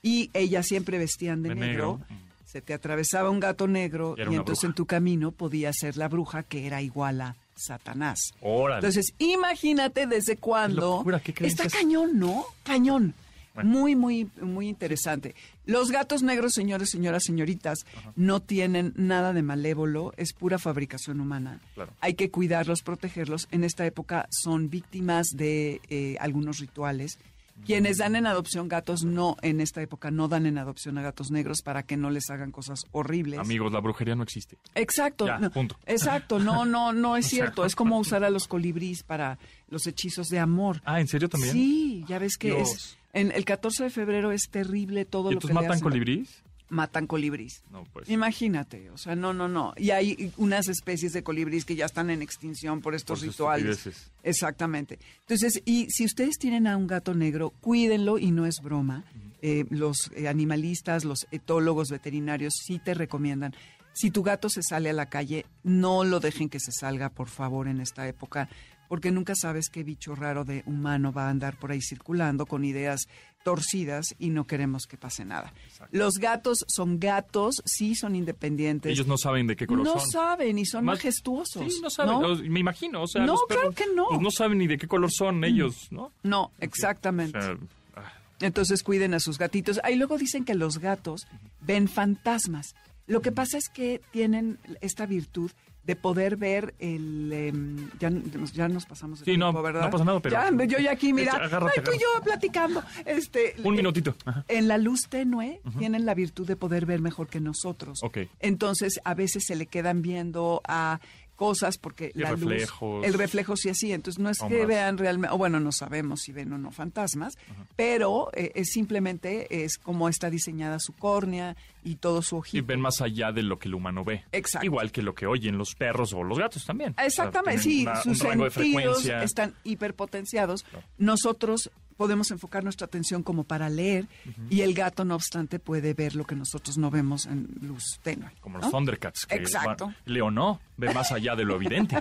Speaker 6: y ellas siempre vestían de,
Speaker 1: De
Speaker 6: negro,
Speaker 1: negro.
Speaker 6: se te atravesaba un gato negro
Speaker 1: Y
Speaker 6: entonces
Speaker 1: bruja.
Speaker 6: en tu camino podía ser la bruja que era igual a Satanás.
Speaker 1: Órale.
Speaker 6: Entonces, imagínate desde cuándo.
Speaker 1: locura, qué
Speaker 6: Está cañón, ¿no? Cañón.
Speaker 1: Bueno.
Speaker 6: Muy, muy, muy interesante. Los gatos negros, señores, señoras, señoritas, no tienen nada de malévolo, es pura fabricación humana.
Speaker 1: Claro.
Speaker 6: Hay que cuidarlos, protegerlos. En esta época son víctimas de eh, algunos rituales. Quienes dan en adopción gatos, no, en esta época no dan en adopción a gatos negros para que no les hagan cosas horribles.
Speaker 1: Amigos, la brujería no existe.
Speaker 6: Exacto.
Speaker 1: Ya,
Speaker 6: no,
Speaker 1: punto.
Speaker 6: Exacto, no, no, no es cierto. Es como usar a los colibríes para los hechizos de amor.
Speaker 1: Ah, ¿en serio también?
Speaker 6: Sí, ya ves que
Speaker 1: Dios.
Speaker 6: es. En el 14 de febrero es terrible todo
Speaker 1: ¿Y
Speaker 6: lo que le
Speaker 1: matan
Speaker 6: hacen.
Speaker 1: colibríes?
Speaker 6: Matan colibríes.
Speaker 1: No, pues.
Speaker 6: Imagínate, o sea, no, no, no. Y hay unas especies de colibríes que ya están en extinción por estos
Speaker 1: Por
Speaker 6: rituales. Exactamente. Entonces, y si ustedes tienen a un gato negro, cuídenlo y no es broma. Eh, los eh, animalistas, los etólogos veterinarios sí te recomiendan. Si tu gato se sale a la calle, no lo dejen que se salga, por favor, en esta época, porque nunca sabes qué bicho raro de humano va a andar por ahí circulando con ideas torcidas y no queremos que pase nada. Los gatos son gatos, sí son independientes.
Speaker 1: Ellos no saben de qué color
Speaker 6: no
Speaker 1: son.
Speaker 6: saben y son
Speaker 1: Más-
Speaker 6: majestuosos.
Speaker 1: Sí, no saben.
Speaker 6: ¿no?
Speaker 1: Me imagino. O sea,
Speaker 6: No,
Speaker 1: los
Speaker 6: claro que no.
Speaker 1: pues no saben ni de qué color son ellos, ¿no?
Speaker 6: No,
Speaker 1: O
Speaker 6: exactamente.
Speaker 1: sea, ah,
Speaker 6: Entonces cuiden a sus gatitos. Ahí luego dicen que los gatos ven fantasmas. Lo que pasa es que tienen esta virtud de poder ver el... em, ya, ya nos pasamos de
Speaker 1: Sí, no,
Speaker 6: ¿verdad?
Speaker 1: no pasa nada, pero-
Speaker 6: Ya, yo ya aquí, mira,
Speaker 1: agárrate,
Speaker 6: ay, tú y yo platicando. Este,
Speaker 1: un
Speaker 6: eh,
Speaker 1: minutito. Ajá.
Speaker 6: En la luz tenue tienen la virtud de poder ver mejor que nosotros.
Speaker 1: Ok.
Speaker 6: Entonces, a veces se le quedan viendo a cosas porque
Speaker 1: Y
Speaker 6: la
Speaker 1: reflejos.
Speaker 6: luz, el reflejo sí así, entonces no es que vean realmente, o bueno, no sabemos si ven o no fantasmas, pero eh, es simplemente es como está diseñada su córnea y todo su
Speaker 1: Y
Speaker 6: ojito.
Speaker 1: ven más allá de lo que el humano ve.
Speaker 6: Exacto.
Speaker 1: Igual que lo que oyen los perros o los gatos también. O sea,
Speaker 6: Exactamente, sí,
Speaker 1: una-
Speaker 6: sus sentidos están hiperpotenciados.
Speaker 1: Claro.
Speaker 6: Nosotros podemos enfocar nuestra atención como para leer y el gato, no obstante, puede ver lo que nosotros no vemos en luz tenue.
Speaker 1: Como
Speaker 6: ¿no?
Speaker 1: los Thundercats. Que
Speaker 6: Exacto.
Speaker 1: Leo no, ve más allá de lo evidente.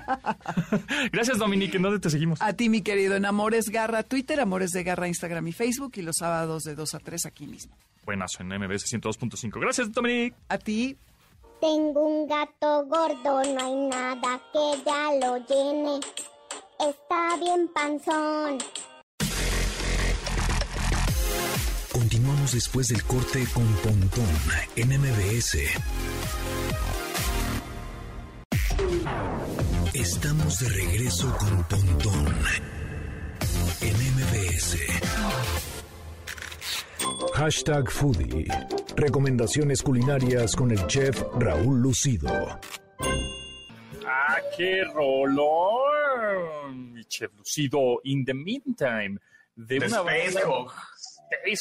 Speaker 1: Gracias, Dominique. ¿En dónde te seguimos?
Speaker 6: A ti, mi querido, en Amores Garra Twitter, Amores de Garra Instagram y Facebook y los sábados de 2 a 3 aquí mismo.
Speaker 1: Buenazo en MBS 102.5. Gracias, Dominique.
Speaker 6: A ti,
Speaker 7: Tengo un gato gordo, no hay nada que ya lo llene. Está bien panzón.
Speaker 4: Después del corte con Pontón en MBS. Estamos de regreso con Pontón en MBS.
Speaker 8: Hashtag Foodie. Recomendaciones culinarias con el chef Raúl Lucido.
Speaker 1: ¡Ah, qué rolón! Mi chef lucido, in the meantime. De,
Speaker 9: De
Speaker 1: una
Speaker 9: Space
Speaker 1: banda-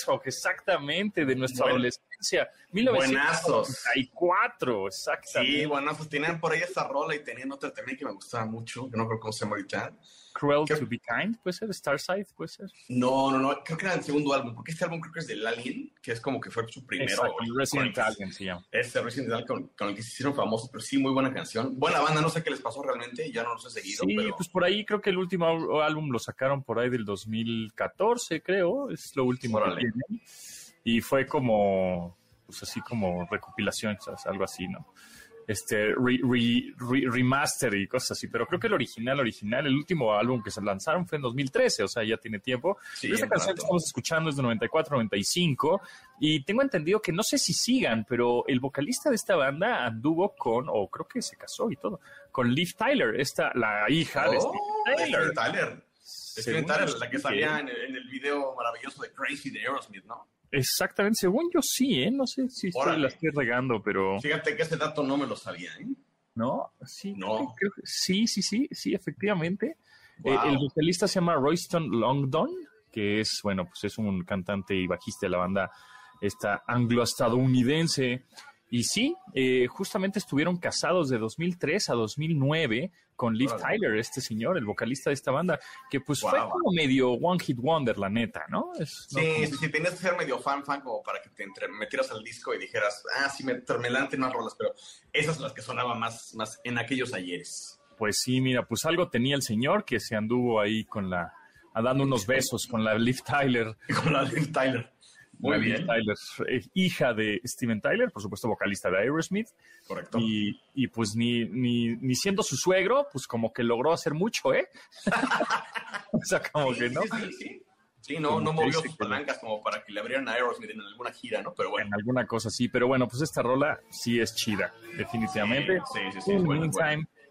Speaker 9: Hog,
Speaker 1: exactamente, de nuestra
Speaker 9: Buen-
Speaker 1: adolescencia.
Speaker 9: Buenazos.
Speaker 1: 1994, exactamente.
Speaker 9: Sí, bueno, pues tenían por ahí esa rola y tenían otra también que me gustaba mucho, que no creo cómo se llama ahorita.
Speaker 1: Cruel to be kind, puede ser, Starside, puede ser.
Speaker 9: No, no, no, creo que era el segundo álbum, porque este álbum creo que es del Alien, que es como que fue su primero.
Speaker 1: Exacto,
Speaker 9: con-
Speaker 1: Resident Alien se llama.
Speaker 9: Este Resident Alien con, con el que se hicieron famosos, pero sí, muy buena canción. Buena banda, no sé qué les pasó realmente, ya no los he seguido,
Speaker 1: Sí,
Speaker 9: pero
Speaker 1: pues por ahí creo que el último álbum lo sacaron por ahí del 2014, creo, es lo último que
Speaker 9: Órale.
Speaker 1: tienen. Y fue como, pues así como recopilación, ¿sabes? algo así, ¿no? Este re- re- re- remaster y cosas así, pero creo que el original, original, el último álbum que se lanzaron fue en 2013, o sea, ya tiene tiempo.
Speaker 9: Sí,
Speaker 1: esta canción
Speaker 9: rato.
Speaker 1: que estamos escuchando es de 94, 95 y tengo entendido que no sé si sigan, pero el vocalista de esta banda anduvo con, o creo que se casó y todo, con Liv Tyler, esta, la hija de
Speaker 9: Oh,
Speaker 1: Steven Tyler.
Speaker 9: Tyler. Tyler, la que salía en el, en el video maravilloso de Crazy de Aerosmith, ¿no?
Speaker 1: Exactamente, según yo sí, ¿eh? No sé si estoy- la estoy regando, pero...
Speaker 9: Fíjate que ese dato no me lo sabía, ¿eh?
Speaker 1: ¿No? Sí,
Speaker 9: No.
Speaker 1: creo que- sí, sí, sí, sí, efectivamente.
Speaker 9: Wow.
Speaker 1: Eh, el vocalista se llama Royston Longdon, que es, bueno, pues es un cantante y bajista de la banda esta anglo-estadounidense. Y sí, eh, justamente estuvieron casados de 2003 a 2009 con Liv. Tyler, este señor, el vocalista de esta banda, que pues fue como medio One Hit Wonder, la neta, ¿no? Es, ¿no?
Speaker 9: Sí, sí, sí, tenías que ser medio fan, fan, como para que te entre- metieras al disco y dijeras, ah, sí, me, me late unas rolas, pero esas son las que sonaban más, más en aquellos ayeres.
Speaker 1: Pues sí, mira, pues algo tenía el señor que se anduvo ahí con la, dando unos besos con la Liv Tyler.
Speaker 9: Con la Liv Tyler. Muy
Speaker 1: la Liv
Speaker 9: bien.
Speaker 1: Tyler, eh, hija de Steven Tyler, por supuesto vocalista de Aerosmith,
Speaker 9: Correcto.
Speaker 1: y, y pues ni, ni, ni siendo su suegro, pues como que logró hacer mucho, ¿eh? o sea, como
Speaker 9: Sí,
Speaker 1: que no.
Speaker 9: Sí, sí, sí. Sí, no,
Speaker 1: Como
Speaker 9: no movió sus palancas como para que le abrieran a Aerosmith en alguna gira, ¿no? Pero bueno.
Speaker 1: En alguna cosa así, pero bueno, pues esta rola sí es chida, definitivamente.
Speaker 9: Sí, sí, sí, sí, es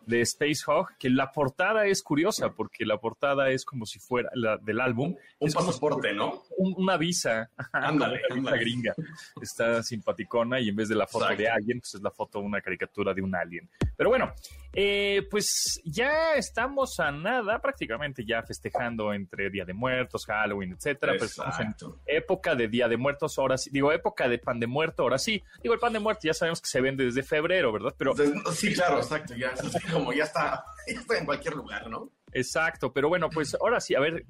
Speaker 1: de Space Hog, que la portada es curiosa, porque la portada es como si fuera la del álbum.
Speaker 9: Un
Speaker 1: es como
Speaker 9: pasaporte, ¿no?
Speaker 1: un- una visa,
Speaker 9: Ándale,
Speaker 1: una visa gringa. Está simpaticona y en vez de la foto de alguien, pues es la foto de una caricatura de un alien. Pero bueno, eh, pues ya estamos a nada, prácticamente ya festejando entre Día de Muertos, Halloween, etcétera. Pues estamos en
Speaker 9: Exacto.
Speaker 1: época de Día de Muertos, ahora sí. Digo, época de pan de muerto, ahora sí. Digo, el pan de muerto ya sabemos que se vende desde febrero, ¿verdad? Pero
Speaker 9: sí, claro, exacto. Ya, como ya está, ya está en cualquier lugar, ¿no?
Speaker 1: Exacto, pero bueno, pues ahora sí, a ver,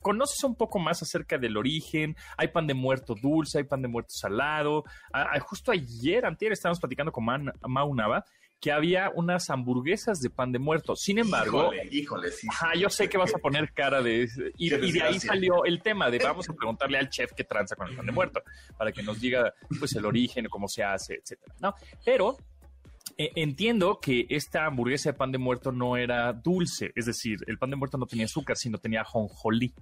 Speaker 1: conoces un poco más acerca del origen, hay pan de muerto dulce, hay pan de muerto salado, justo ayer, antier, estábamos platicando con Man- Mau Nava, que había unas hamburguesas de pan de muerto, sin embargo...
Speaker 9: Híjole, híjole, sí.
Speaker 1: Ajá, yo sé que vas a poner cara de... Y, y de ahí salió el tema de vamos a preguntarle al chef qué tranza con el pan de muerto, para que nos diga pues el origen, cómo se hace, etcétera, ¿no? Pero eh, entiendo que esta hamburguesa de pan de muerto no era dulce, es decir, el pan de muerto no tenía azúcar, sino tenía jonjolí.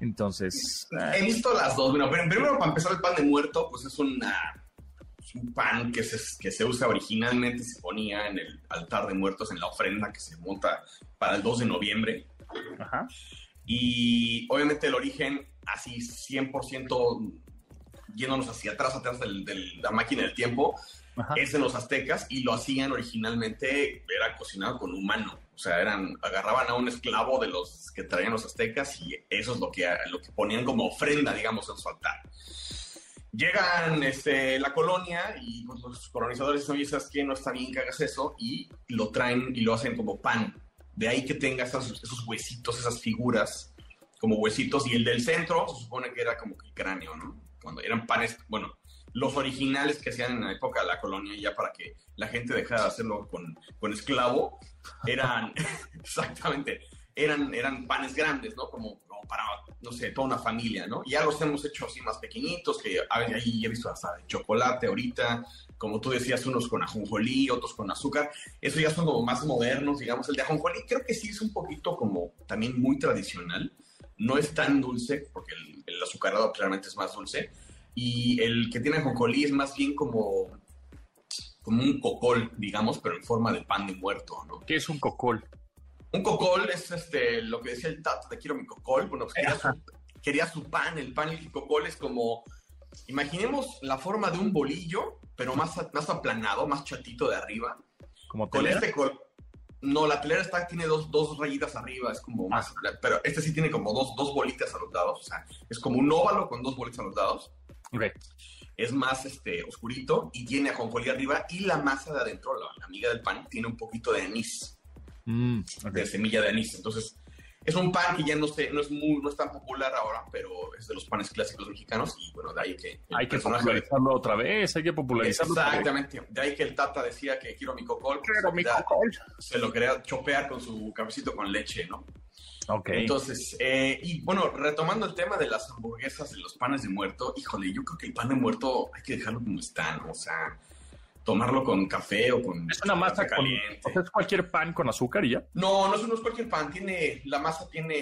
Speaker 1: Entonces,
Speaker 9: He visto las dos. Bueno, pero primero para empezar el pan de muerto, pues es una es un pan que se, que se usa originalmente, se ponía en el altar de muertos, en la ofrenda que se monta para el 2 de noviembre.
Speaker 1: ajá,
Speaker 9: Y obviamente el origen, así 100% yéndonos hacia atrás, atrás de la máquina del tiempo,
Speaker 1: ajá.
Speaker 9: es en los aztecas y lo hacían originalmente, era cocinado con humano. O sea, eran, agarraban a un esclavo de los que traían los aztecas y eso es lo que, lo que ponían como ofrenda, digamos, en su altar. Llegan este, la colonia y pues, los colonizadores dicen, oye, ¿sabes qué? No está bien que hagas eso y lo traen y lo hacen como pan. De ahí que tenga esos, esos huesitos, esas figuras como huesitos y el del centro se supone que era como el cráneo, ¿no? Cuando eran panes, bueno, los originales que hacían en la época de la colonia, ya para que la gente dejara de hacerlo con, con esclavo, eran, exactamente, eran, eran panes grandes, ¿no? Como, como para, no sé, toda una familia, ¿no? Ya los hemos hecho así más pequeñitos, que ahí he visto hasta de chocolate ahorita, como tú decías, unos con ajonjolí, otros con azúcar, eso ya son como más modernos, digamos, el de ajonjolí creo que sí es un poquito como también muy tradicional, no es tan dulce, porque el, el azucarado claramente es más dulce, y el que tiene ajonjolí es más bien como, como un cocol, digamos, pero en forma de pan de muerto, ¿no?
Speaker 1: ¿Qué es un cocol?
Speaker 9: Un cocol es este, lo que decía el tato, te quiero mi cocol, bueno, pues quería su, quería su pan, el pan y el cocol es como, imaginemos la forma de un bolillo, pero más, más aplanado, más chatito de arriba,
Speaker 1: ¿Como
Speaker 9: con
Speaker 1: telera?
Speaker 9: este col- no, la telera está, tiene dos, dos rayitas arriba, es como más, pero este sí tiene como dos, dos bolitas a los lados, o sea, es como un óvalo con dos bolitas a los lados,
Speaker 1: Ok.
Speaker 9: es más este, oscurito y tiene ajonjolí arriba y la masa de adentro, la, la miga del pan, tiene un poquito de anís,
Speaker 1: Mm,
Speaker 9: de semilla de anís, entonces es un pan que ya no, sé, no, es muy, no es tan popular ahora, pero es de los panes clásicos mexicanos y bueno, de ahí que...
Speaker 1: Hay que popularizarlo otra vez, hay que popularizarlo.
Speaker 9: Exactamente, de ahí que el Tata decía que quiero mi cocol, pues,
Speaker 1: Quiero mi cocol.
Speaker 9: se lo quería chopear con su cafecito con leche, ¿no?
Speaker 1: Ok.
Speaker 9: Entonces, eh, y bueno, retomando el tema de las hamburguesas y los panes de muerto, híjole, yo creo que el pan de muerto hay que dejarlo como está, ¿no? O sea, tomarlo con café o con...
Speaker 1: Es una masa con...
Speaker 9: caliente.
Speaker 1: o sea, es cualquier pan con azúcar y ya.
Speaker 9: No, no es, no es cualquier pan. Tiene, la masa tiene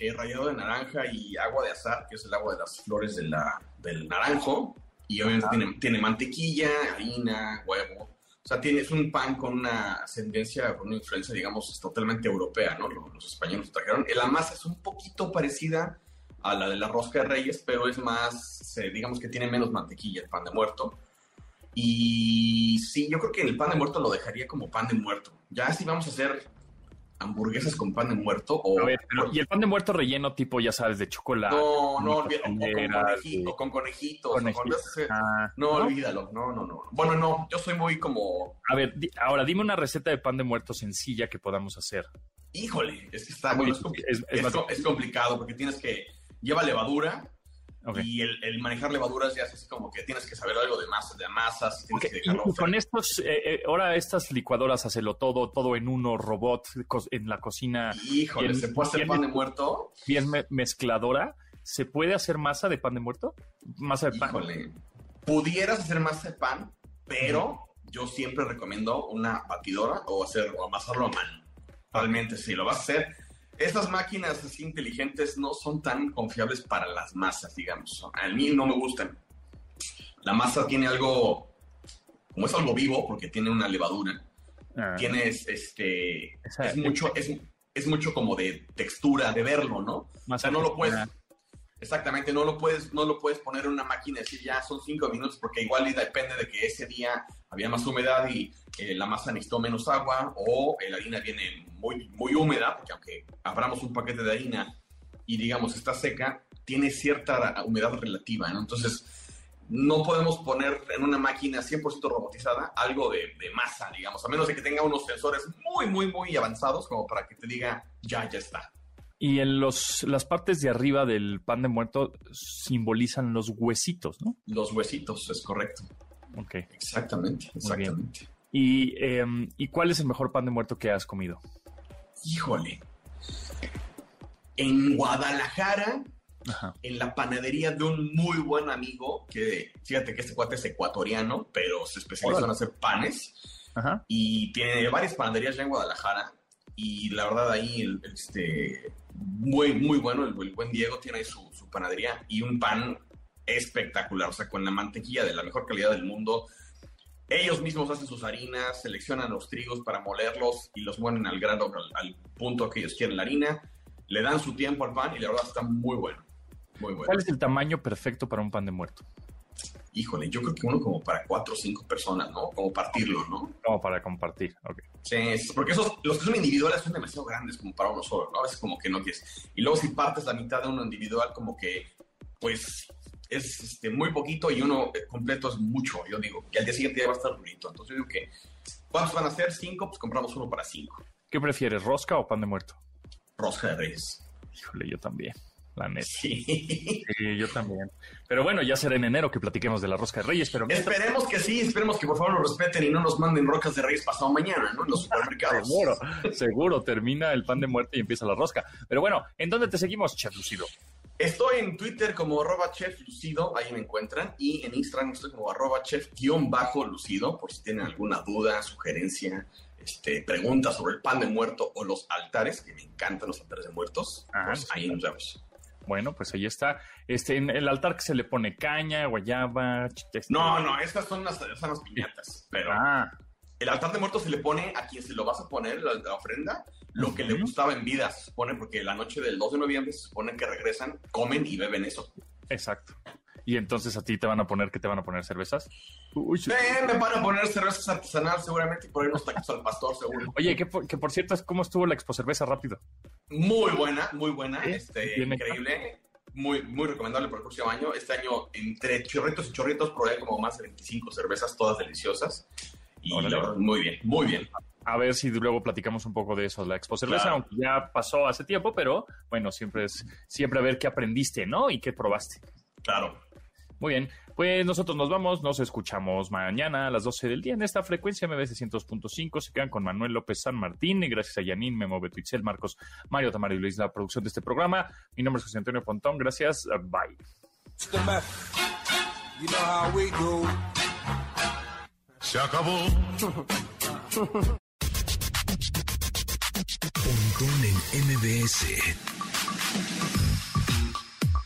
Speaker 9: eh, rallado de naranja y agua de azar, que es el agua de las flores de la, del naranjo. Y obviamente tiene, tiene mantequilla, harina, huevo. O sea, tiene, es un pan con una ascendencia, con una influencia, digamos, totalmente europea, ¿no? Los, los españoles lo trajeron. La masa es un poquito parecida a la de la rosca de reyes, pero es más, eh, digamos que tiene menos mantequilla el pan de muerto. Y sí, yo creo que el pan de muerto lo dejaría como pan de muerto. Ya si vamos a hacer hamburguesas con pan de muerto o...
Speaker 1: A ver, pero- y el pan de muerto relleno tipo, ya sabes, de chocolate.
Speaker 9: no, no, olvídalo, o con,
Speaker 1: palmeras,
Speaker 9: conejito,
Speaker 1: de-
Speaker 9: con conejitos. o con
Speaker 1: Ah,
Speaker 9: no, olvídalo, no, no, no. Bueno, no, yo soy muy como...
Speaker 1: A ver, di- ahora dime una receta de pan de muerto sencilla que podamos hacer.
Speaker 9: Híjole, es que está bueno, es,
Speaker 1: difícil,
Speaker 9: compli-
Speaker 1: es- es
Speaker 9: es
Speaker 1: más
Speaker 9: co- es complicado porque tienes que... Lleva levadura
Speaker 1: Ok.
Speaker 9: y el, el manejar levaduras ya es así como que tienes que saber algo de masa, de masas, y tienes
Speaker 1: Ok,
Speaker 9: que
Speaker 1: y-
Speaker 9: dejarlo
Speaker 1: y con estos, eh, eh, ahora estas licuadoras, hacelo todo, todo en uno, robot, en la cocina,
Speaker 9: Híjole,
Speaker 1: bien-
Speaker 9: ¿se puede hacer
Speaker 1: bien-
Speaker 9: pan de muerto?
Speaker 1: bien me- mezcladora. ¿Se puede hacer masa de pan de muerto? Masa de pan.
Speaker 9: Híjole, pudieras hacer masa de pan, pero yo siempre recomiendo una batidora o hacer o amasarlo a mano. Realmente, si lo vas a hacer, estas máquinas así inteligentes no son tan confiables para las masas, digamos. A mí no me gustan. La masa tiene algo, como es algo vivo, porque tiene una levadura,
Speaker 1: Ah,
Speaker 9: tienes este, es mucho, es, es mucho como de textura, de verlo, ¿no? O sea, no lo
Speaker 1: de-
Speaker 9: puedes. Exactamente, no lo puedes, no lo puedes poner en una máquina y decir ya son cinco minutos, porque igual y depende de que ese día había más humedad y eh, la masa necesitó menos agua, o eh, la harina viene muy, muy húmeda, porque aunque abramos un paquete de harina y digamos está seca, tiene cierta humedad relativa, ¿no? Entonces, no podemos poner en una máquina 100% robotizada algo de, de masa, digamos, a menos de que tenga unos sensores muy, muy, muy avanzados como para que te diga ya, ya está.
Speaker 1: Y en los, las partes de arriba del pan de muerto simbolizan los huesitos, ¿no?
Speaker 9: Los huesitos, es correcto.
Speaker 1: Ok.
Speaker 9: Exactamente, exactamente.
Speaker 1: ¿Y, em, ¿Y cuál es el mejor pan de muerto que has comido?
Speaker 9: Híjole. En Guadalajara,
Speaker 1: Ajá.
Speaker 9: en la panadería de un muy buen amigo, que fíjate que este cuate es ecuatoriano, pero se especializa en hacer panes
Speaker 1: Ajá.
Speaker 9: y tiene varias panaderías ya en Guadalajara. Y la verdad ahí, el- este, muy, muy bueno, el, buen Diego tiene ahí su, panadería y un pan espectacular, o sea, con la mantequilla de la mejor calidad del mundo. Ellos mismos hacen sus harinas, seleccionan los trigos para molerlos y los muelen al grado, al, al punto que ellos quieren la harina, le dan su tiempo al pan y la verdad está muy bueno, muy bueno.
Speaker 1: ¿Cuál es el tamaño perfecto para un pan de muerto?
Speaker 9: Híjole, yo creo que uno como para cuatro o cinco personas, ¿no? Como partirlo, ¿no?
Speaker 1: Como para compartir. Ok.
Speaker 9: Sí, es- porque esos, los que son individuales son demasiado grandes como para uno solo, ¿no? A veces como que no quieres. Y luego si partes la mitad de uno individual, como que, pues, es este, muy poquito y uno eh, completo es mucho, yo digo. Y al día siguiente ya va a estar bonito. Entonces yo digo que, ¿cuántos van a ser? Cinco, pues compramos uno para cinco.
Speaker 1: ¿Qué prefieres, rosca o pan de muerto?
Speaker 9: Rosca de Reyes.
Speaker 1: Híjole, yo también. La neta.
Speaker 9: Sí.
Speaker 1: Sí, yo también. Pero bueno, ya será en enero que platiquemos de la rosca de Reyes, pero mientras-
Speaker 9: esperemos que sí, esperemos que por favor nos respeten y no nos manden rocas de Reyes pasado mañana, ¿no? En los supermercados.
Speaker 1: Seguro, seguro, termina el pan de muerte y empieza la rosca. Pero bueno, ¿en dónde te seguimos, Chef Lucido?
Speaker 9: Estoy en Twitter como arroba chef lucido, ahí me encuentran, y en Instagram estoy como arroba chef guion bajo lucido, por si tienen alguna duda, sugerencia, este, pregunta sobre el pan de muerto o los altares, que me encantan los altares de muertos,
Speaker 1: Ah,
Speaker 9: pues
Speaker 1: sí.
Speaker 9: ahí nos vemos.
Speaker 1: Bueno, pues ahí está. Este, en el altar que se le pone caña, guayaba. ch- este-
Speaker 9: No, no, estas son las, son las piñatas, pero
Speaker 1: Ah,
Speaker 9: el altar de muertos se le pone a quien se lo vas a poner, la, la ofrenda, lo que le gustaba en vida, se supone, porque la noche del 2 de noviembre se supone que regresan, comen y beben eso.
Speaker 1: exacto. Y entonces a ti te van a poner, ¿qué te van a poner? ¿Cervezas? Uy, sí.
Speaker 9: Eh, me van a poner cervezas artesanales seguramente y por ahí unos tacos al pastor seguro.
Speaker 1: Oye, que por, que por cierto, ¿cómo estuvo la expo cerveza rápido?
Speaker 9: Muy buena, muy buena,
Speaker 1: Sí,
Speaker 9: este,
Speaker 1: bien
Speaker 9: increíble, muy, muy recomendable para el próximo año. Este año, entre chorritos y chorritos, probé como más de 25 cervezas, todas deliciosas. Y
Speaker 1: Órale.
Speaker 9: la verdad, muy bien, muy bien.
Speaker 1: A ver si luego platicamos un poco de eso, la expo cerveza,
Speaker 9: Claro.
Speaker 1: aunque ya pasó hace tiempo, pero bueno, siempre es siempre a ver qué aprendiste, ¿no? Y qué probaste.
Speaker 9: Claro.
Speaker 1: Muy bien, pues nosotros nos vamos, nos escuchamos mañana a las 12 del día en esta frecuencia MBS 100.5. Se quedan con Manuel López San Martín y gracias a Yanin, Memo, Beto Itzel, Marcos, Mario Tamaro y Luis, la producción de este programa. Mi nombre es José Antonio Pontón, gracias, bye.
Speaker 4: Se acabó. Pontón en MBS.